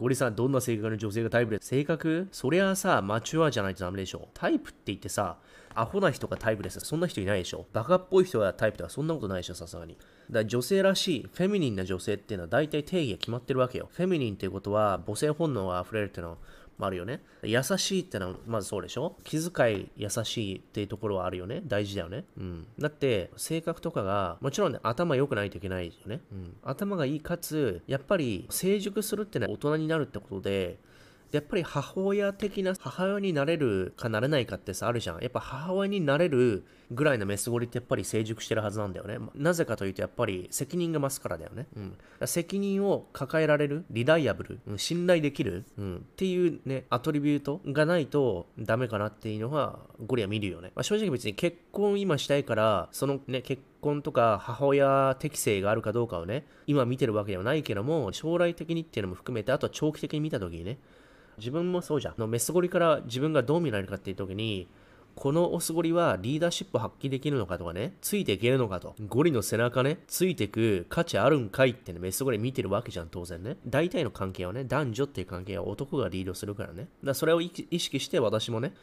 ゴリさん、どんな性格の女性がタイプです性格そりゃさ、マチュアじゃないとダメでしょ。タイプって言ってさ、アホな人がタイプです。そんな人いないでしょ。バカっぽい人がタイプとかそんなことないでしょ、さすがに。だから女性らしい、フェミニンな女性っていうのは大体定義が決まってるわけよ。フェミニンっていうことは母性本能が溢れるっていうのはもあるよね。優しいってのはまずそうでしょ？気遣い優しいっていうところはあるよね。大事だよね。うん。だって性格とかがもちろんね頭良くないといけないよね。うん。頭がいいかつやっぱり成熟するってのは大人になるってことでやっぱり母親的な母親になれるかなれないかってさあるじゃん。やっぱ母親になれるぐらいのメスゴリってやっぱり成熟してるはずなんだよね。なぜかというとやっぱり責任が増すからだよね。うん。責任を抱えられる、リライアブル、うん、信頼できる、うん、っていうね、アトリビュートがないとダメかなっていうのはゴリは見るよね。まあ、正直別に結婚今したいから、そのね、結婚とか母親適性があるかどうかをね、今見てるわけではないけども、将来的にっていうのも含めて、あとは長期的に見た時にね、自分もそうじゃん。のメスゴリから自分がどう見られるかっていう時に、このオスゴリはリーダーシップ発揮できるのかとかね、ついていけるのかと。ゴリの背中ね、ついてく価値あるんかいってね、メスゴリ見てるわけじゃん、当然ね。大体の関係はね、男女っていう関係は男がリードするからね。だそれを意識して私もね、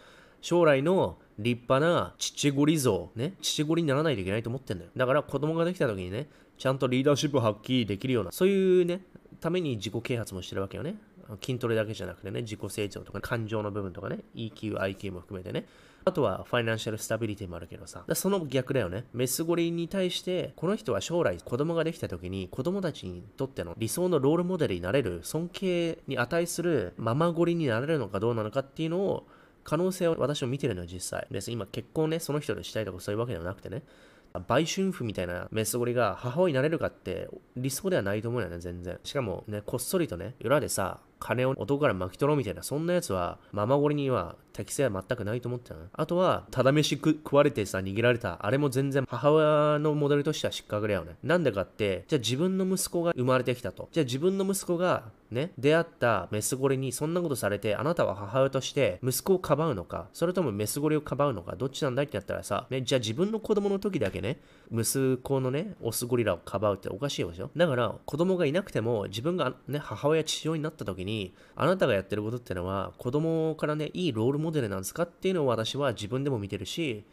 将来の立派な父ゴリ像、ね、父ゴリにならないといけないと思ってんだよ。だから子供ができた時にね、ちゃんとリーダーシップ発揮できるような、そういうね、ために自己啓発もしてるわけよね。筋トレだけじゃなくてね、自己成長とか感情の部分とかね、EQ、IQ も含めてね。あとはファイナンシャルスタビリティもあるけどさ。その逆だよね。メスゴリに対して、この人は将来子供ができた時に子供たちにとっての理想のロールモデルになれる、尊敬に値するママゴリになれるのかどうなのかっていうのを、可能性を私も見てるのよ、実際。です。今結婚ね、その人としたいとかそういうわけではなくてね。売春婦みたいなメスゴリが母親になれるかって理想ではないと思うよね、全然。しかもね、こっそりとね、裏でさ、金を男から巻き取ろうみたいな、そんなやつは、ママゴリには適性は全くないと思ってた。あとは、ただ飯食われてさ、逃げられた。あれも全然母親のモデルとしては失格だよね。なんでかって、じゃあ自分の息子が生まれてきたと。じゃあ自分の息子が、ね、出会ったメスゴリにそんなことされて、あなたは母親として息子をかばうのか、それともメスゴリをかばうのか、どっちなんだいってなったらさ、ね、じゃあ自分の子供の時だけね、息子のね、オスゴリラをかばうっておかしいでしょだから、子供がいなくても、自分がね、母親、父親になった時に、にあなたがやってることってのは、子供からね、いいロールモデルなんですかっていうのを私は自分でも見てるし、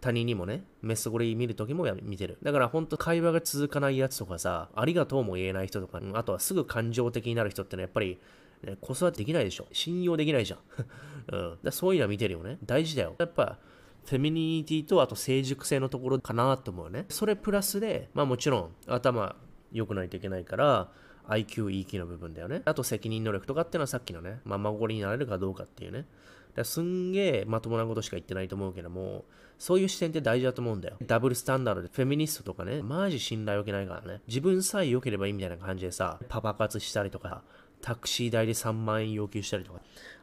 他人にもね、メスゴリ見るときも見てる。だから本当会話が続かないやつとかさ、ありがとうも言えない人とか、あとはすぐ感情的になる人ってのはやっぱり、ね、子育てできないでしょ。信用できないじゃん。うん、だそういうのは見てるよね。大事だよ。やっぱ、フェミニティとあと成熟性のところかなと思うね。それプラスで、まあもちろん頭良くないといけないから、IQ、EQ の部分だよね。あと責任能力とかっていうのはさっきのね、まあ、孫になれるかどうかっていうね。だすんげえまともなことしか言ってないと思うけども、そういう視点って大事だと思うんだよ。ダブルスタンダードでフェミニストとかね、マジ信頼を受けないからね。自分さえ良ければいいみたいな感じでさ、パパ活したりとか、タクシー代で3万円要求したりとか。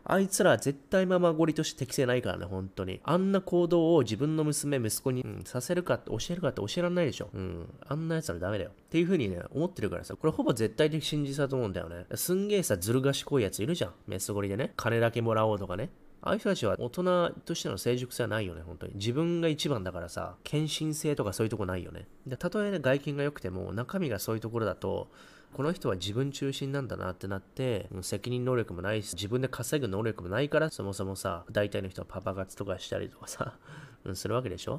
あいつら絶対ママゴリとして適正ないからね、本当に。あんな行動を自分の娘、息子に、うん、させるかって教えるかって教えられないでしょ。うん。あんな奴らダメだよ。っていう風にね、思ってるからさ、これほぼ絶対的真実だと思うんだよね。すんげえさ、ずる賢いやついるじゃん。メスゴリでね。金だけもらおうとかね。ああいう人たちは大人としての成熟性はないよね、本当に。自分が一番だからさ、献身性とかそういうとこないよね。で、たとえね、外見が良くても、中身がそういうところだと、この人は自分中心なんだなってなって、責任能力もないし、自分で稼ぐ能力もないから、そもそもさ、大体の人はパパ活とかしたりとかさ、するわけでしょ